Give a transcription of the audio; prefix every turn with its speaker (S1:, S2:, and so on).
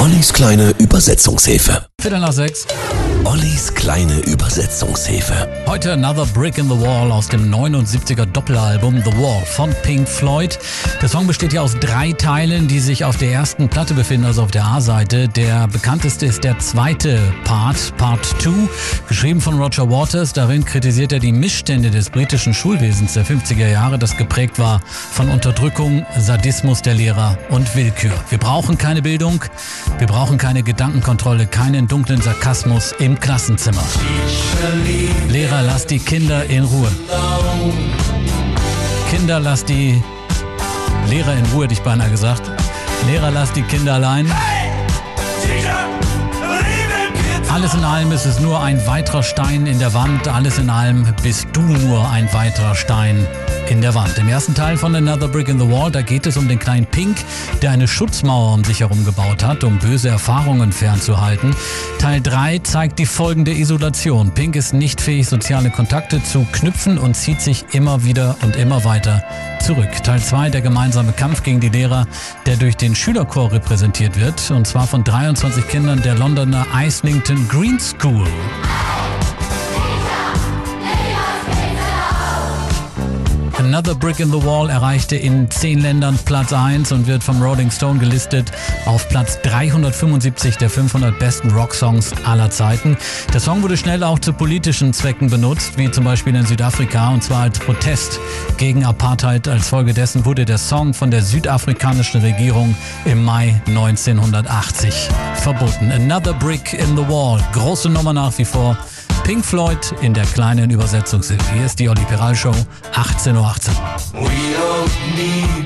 S1: Ollis kleine Übersetzungshilfe.
S2: Viertel nach sechs.
S1: Ollis kleine Übersetzungshilfe.
S2: Heute Another Brick in the Wall aus dem 79er Doppelalbum The Wall von Pink Floyd. Der Song besteht ja aus drei Teilen, die sich auf der ersten Platte befinden, also auf der A-Seite. Der bekannteste ist der zweite Part, Part 2, geschrieben von Roger Waters. Darin kritisiert er die Missstände des britischen Schulwesens der 50er Jahre, das geprägt war von Unterdrückung, Sadismus der Lehrer und Willkür. Wir brauchen keine Bildung, wir brauchen keine Gedankenkontrolle, keinen dunklen Sarkasmus im Klassenzimmer. Lehrer, lass die Kinder in Ruhe. Kinder, lass die Lehrer in Ruhe, hätte ich beinahe gesagt. Lehrer, lass die Kinder allein. Alles in allem ist es nur ein weiterer Stein in der Wand. Alles in allem bist du nur ein weiterer Stein in der Wand. Im ersten Teil von Another Brick in the Wall, da geht es um den kleinen Pink, der eine Schutzmauer um sich herum gebaut hat, um böse Erfahrungen fernzuhalten. Teil 3 zeigt die Folgen der Isolation. Pink ist nicht fähig, soziale Kontakte zu knüpfen und zieht sich immer wieder und immer weiter zurück. Teil 2, der gemeinsame Kampf gegen die Lehrer, der durch den Schülerchor repräsentiert wird, und zwar von 23 Kindern der Londoner Islington Green School. Another Brick in the Wall erreichte in zehn Ländern Platz 1 und wird vom Rolling Stone gelistet auf Platz 375 der 500 besten Rocksongs aller Zeiten. Der Song wurde schnell auch zu politischen Zwecken benutzt, wie zum Beispiel in Südafrika, und zwar als Protest gegen Apartheid. Als Folge dessen wurde der Song von der südafrikanischen Regierung im Mai 1980 verboten. Another Brick in the Wall, große Nummer nach wie vor. Pink Floyd in der kleinen Übersetzungshilfe. Hier ist die Olli Peral Show, 18.18 Uhr. 18.
S3: We don't need